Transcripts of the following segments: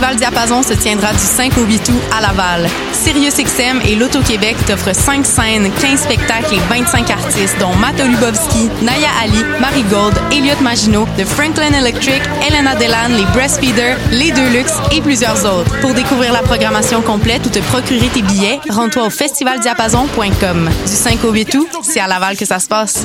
Festival Diapason se tiendra du 5 au 8 août à Laval. SiriusXM et l'Auto-Québec t'offrent 5 scènes, 15 spectacles et 25 artistes, dont Matt Lubowski, Naya Ali, Marie Gold, Elliot Maginot, The Franklin Electric, Elena Delan, les Breastfeeders, les Deluxe et plusieurs autres. Pour découvrir la programmation complète ou te procurer tes billets, rends-toi au festivaldiapason.com. Du 5 au 8 août, c'est à Laval que ça se passe.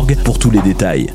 pour tous les détails.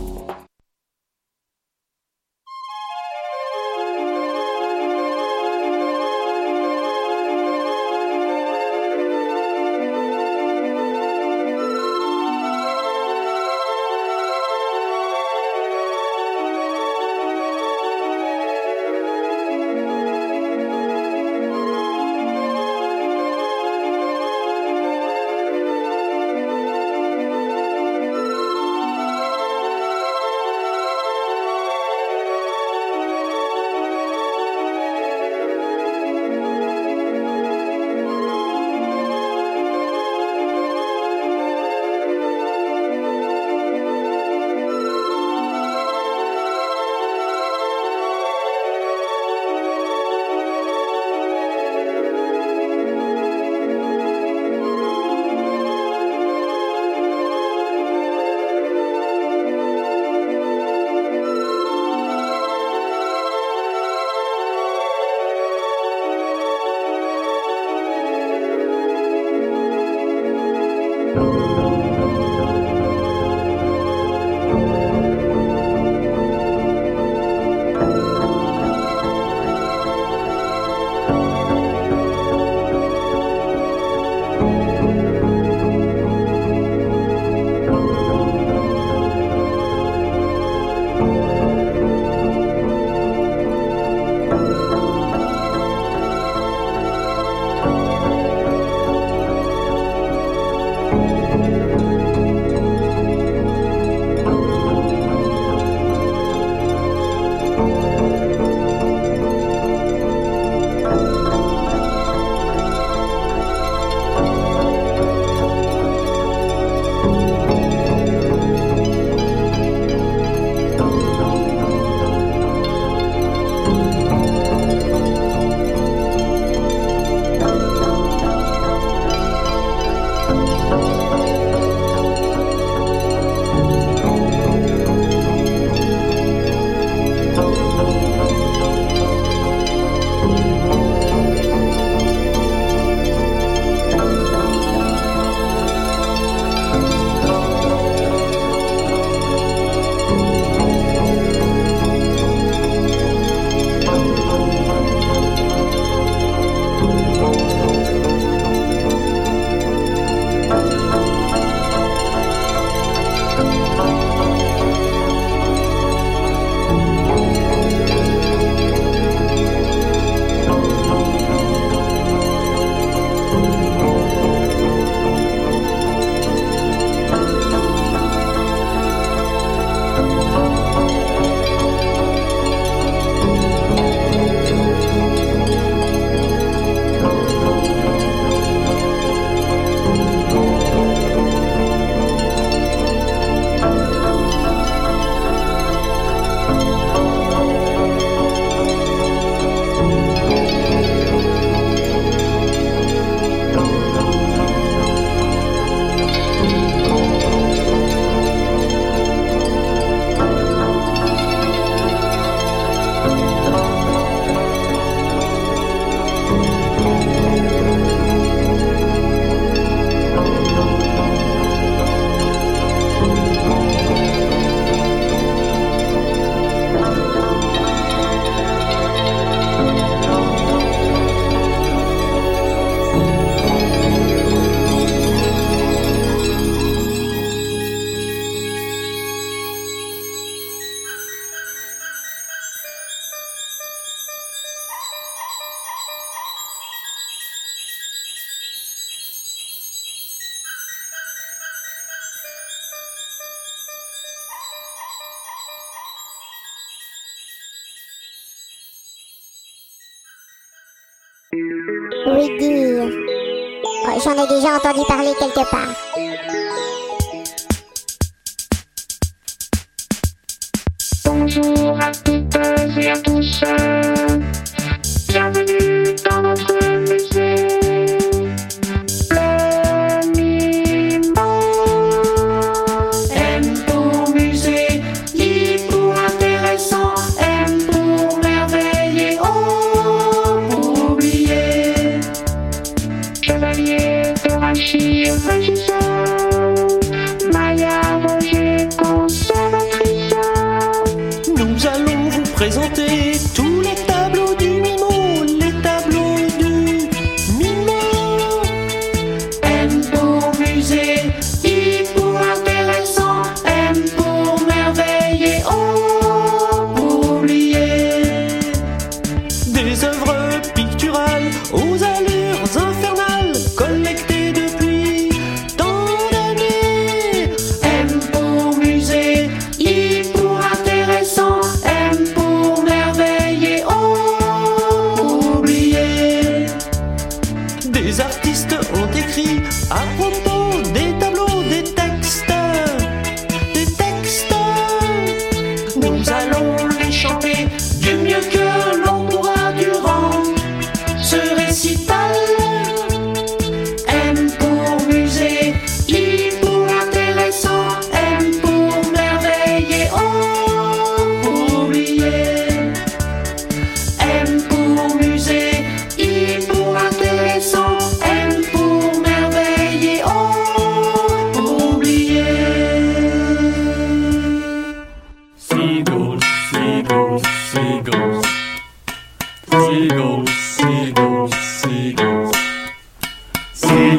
Entendu parler quelque part.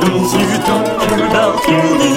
Seagulls you don't care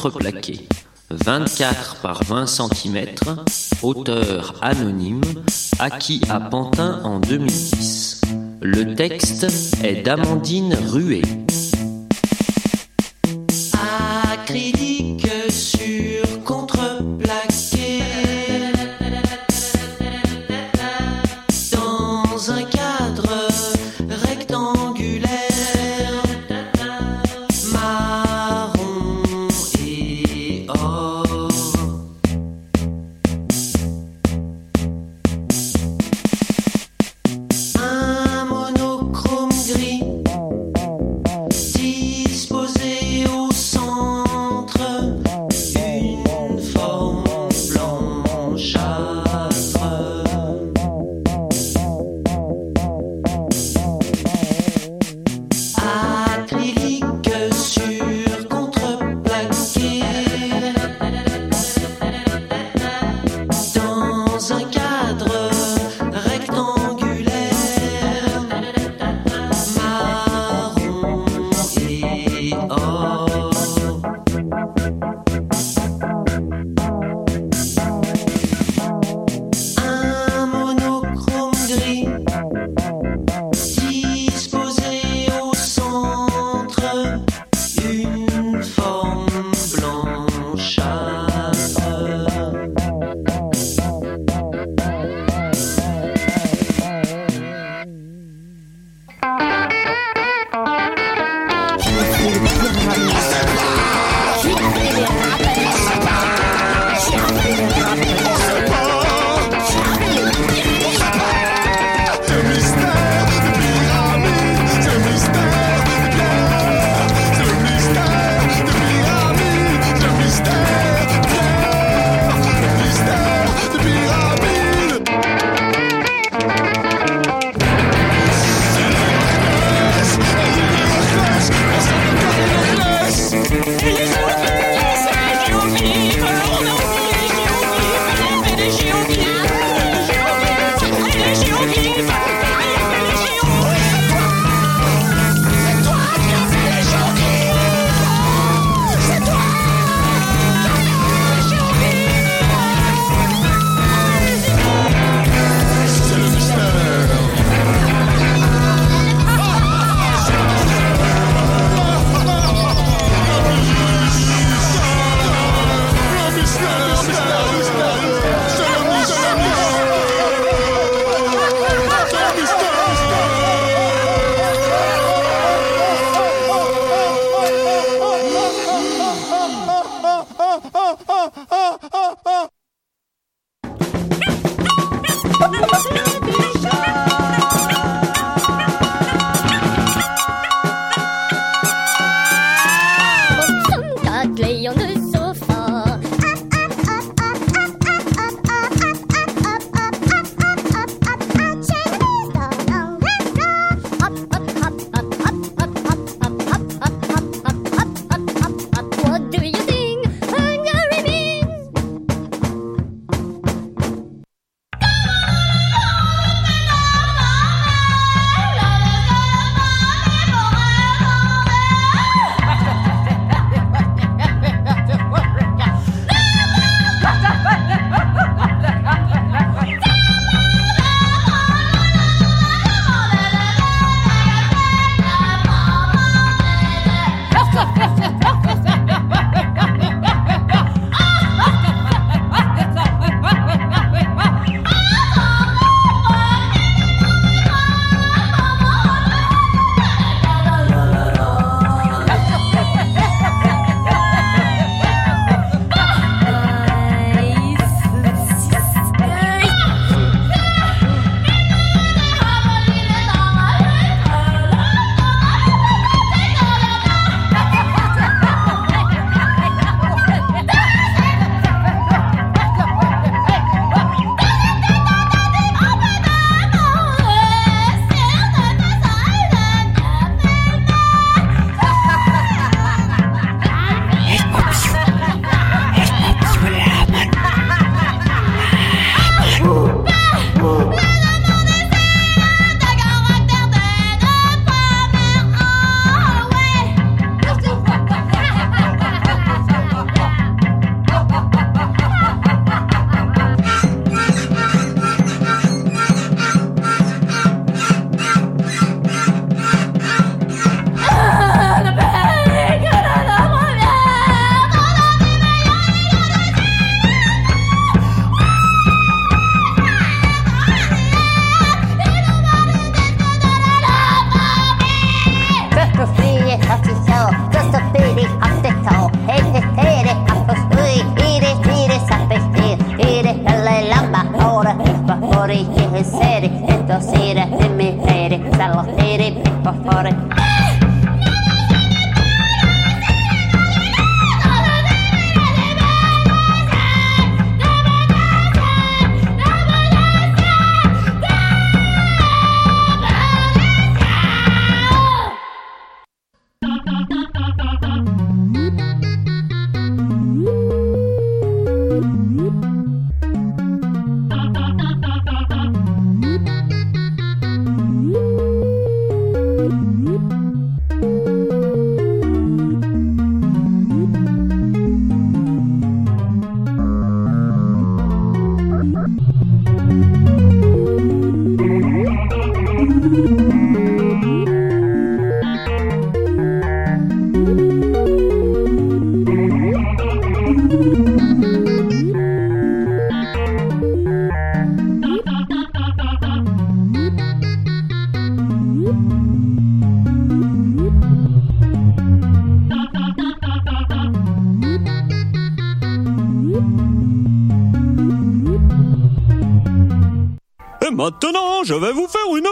contreplaqué, 24 par 20 cm, auteur anonyme, acquis à Pantin en 2010. Le texte est d'Amandine Ruet.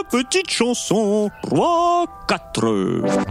Petite chanson. 3, 4.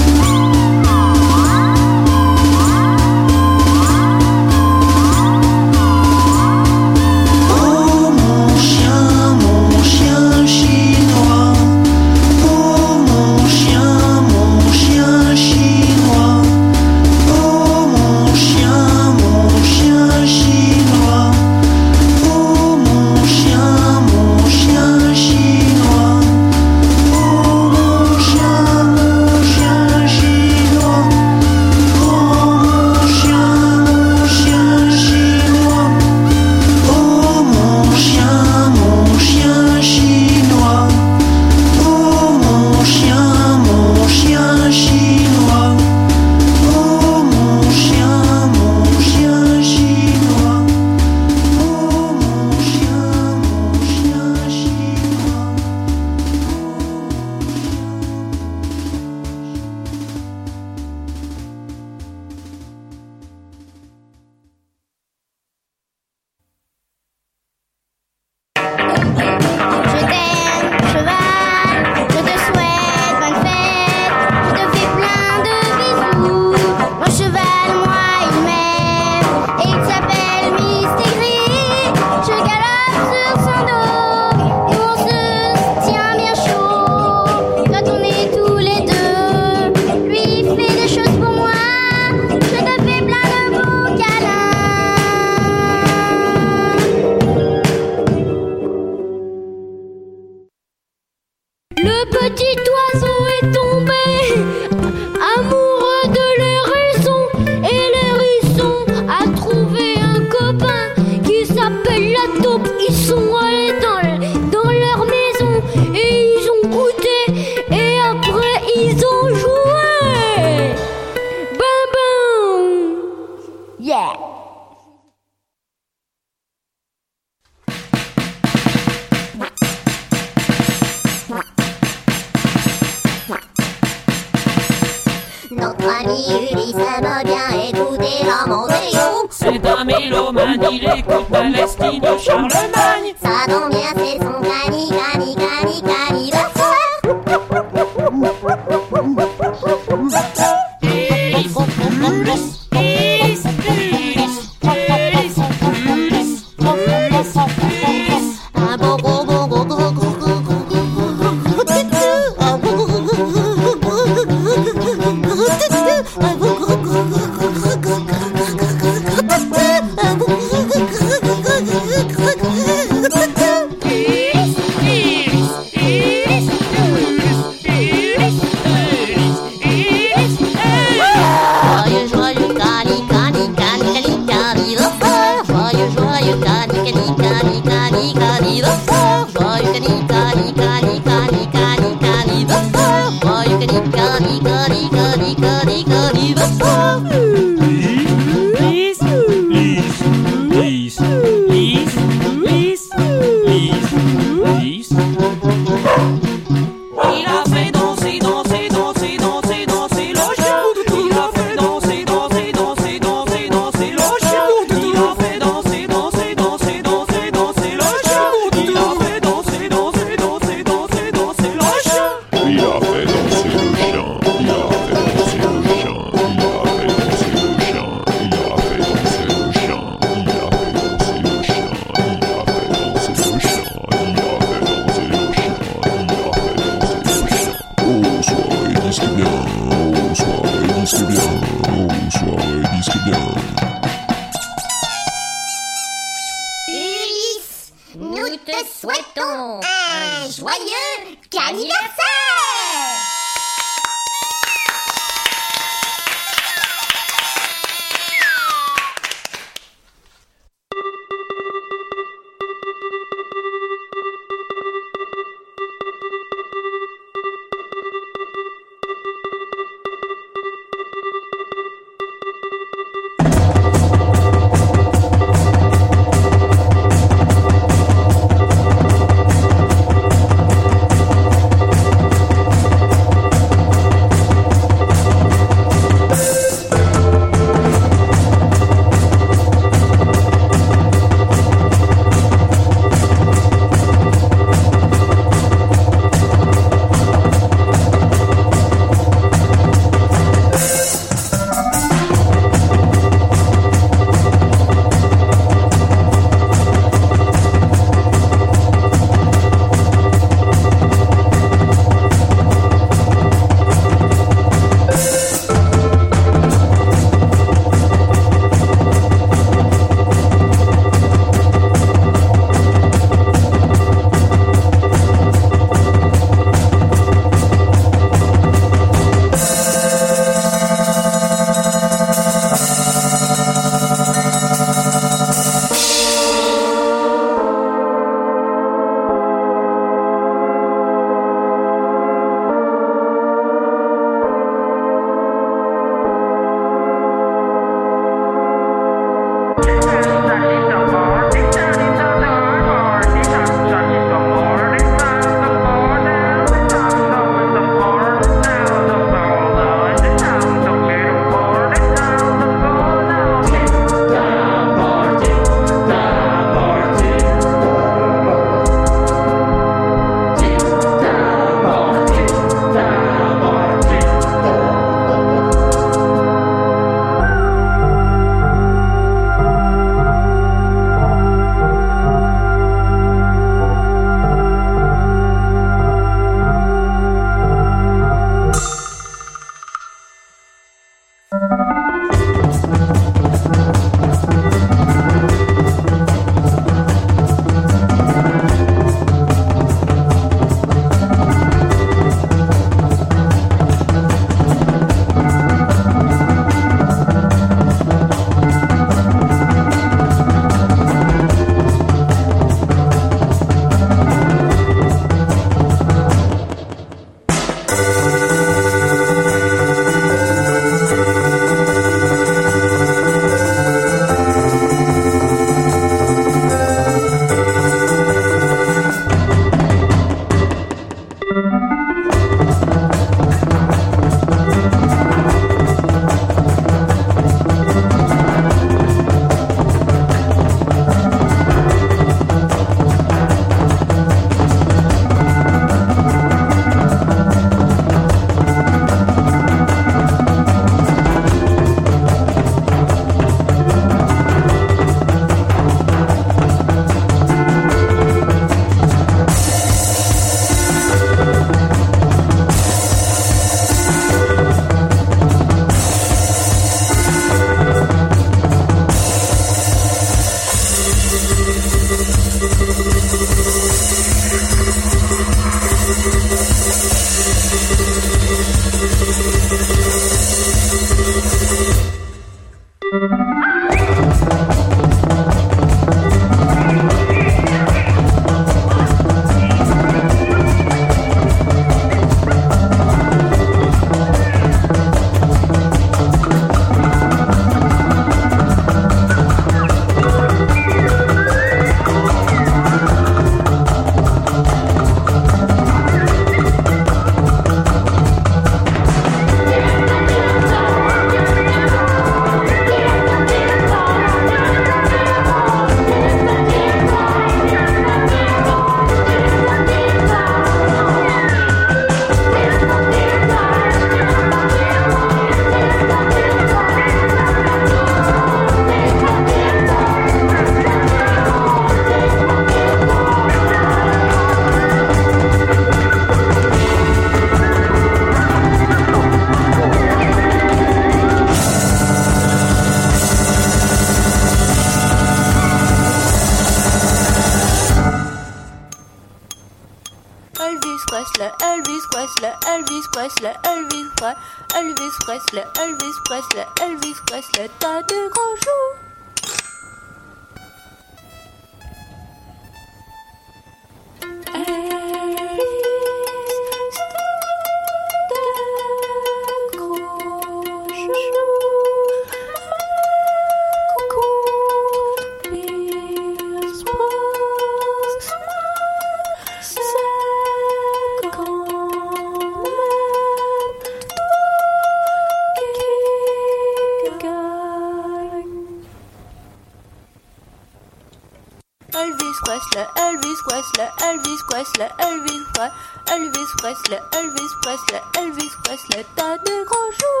Presley, Elvis Presley, Elvis Presley, Elvis Presley, Elvis Presley, t'as des grands jours.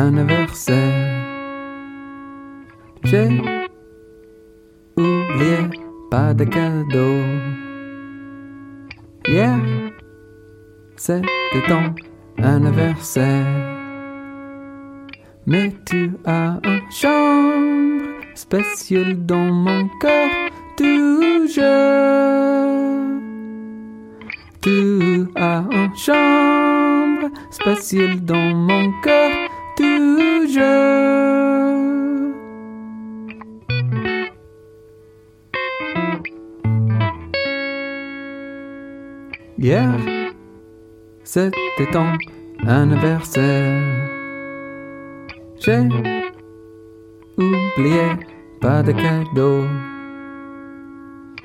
Anniversaire. J'ai oublié pas de cadeau. Hier, c'était ton anniversaire. Mais tu as une chambre spéciale dans mon cœur toujours. Tu as une chambre spéciale dans mon cœur Hier, c'était ton anniversaire. J'ai oublié pas de cadeau.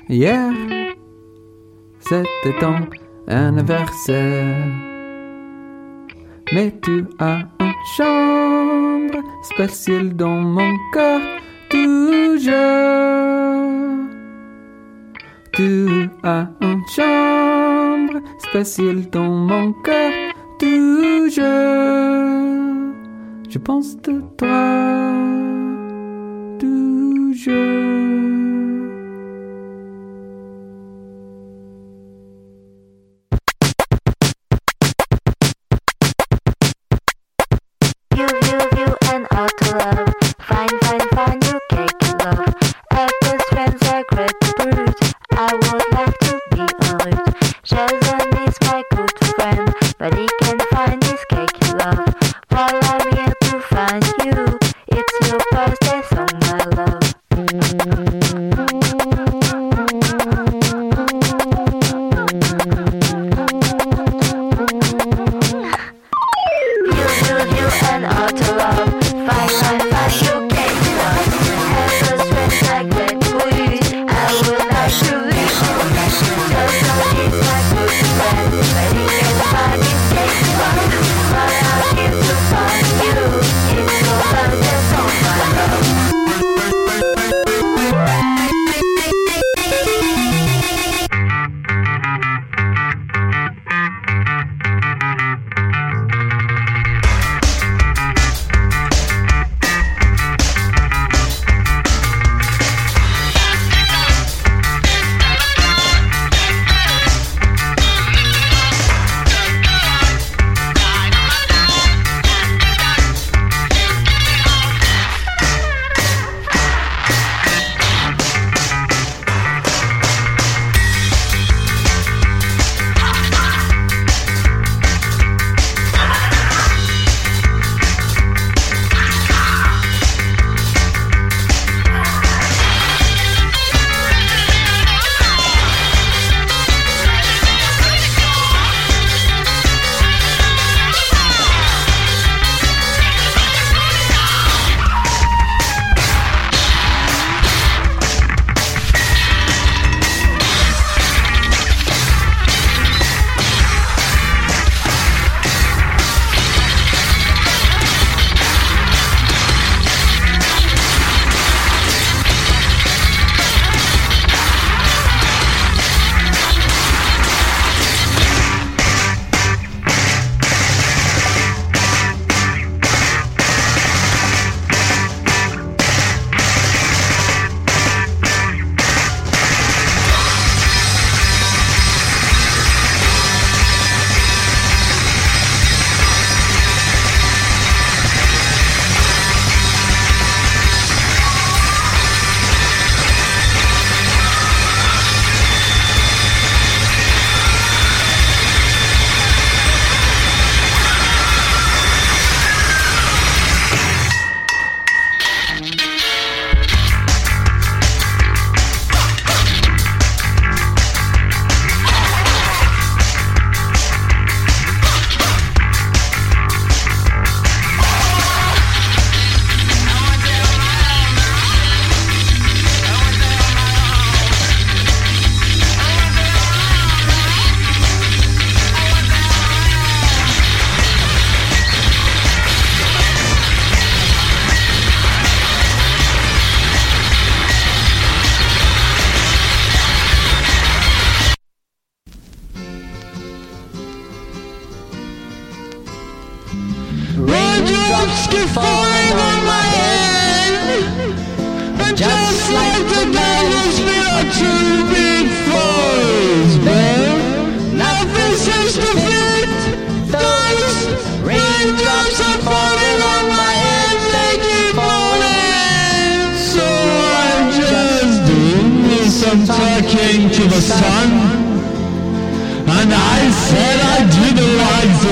Hier, c'était ton anniversaire. Mais tu as un chambre spatiale dans mon corps, toujours? Tu as une chambre spatiale dans mon cœur, toujours? Je pense de toi, toujours.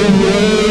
away.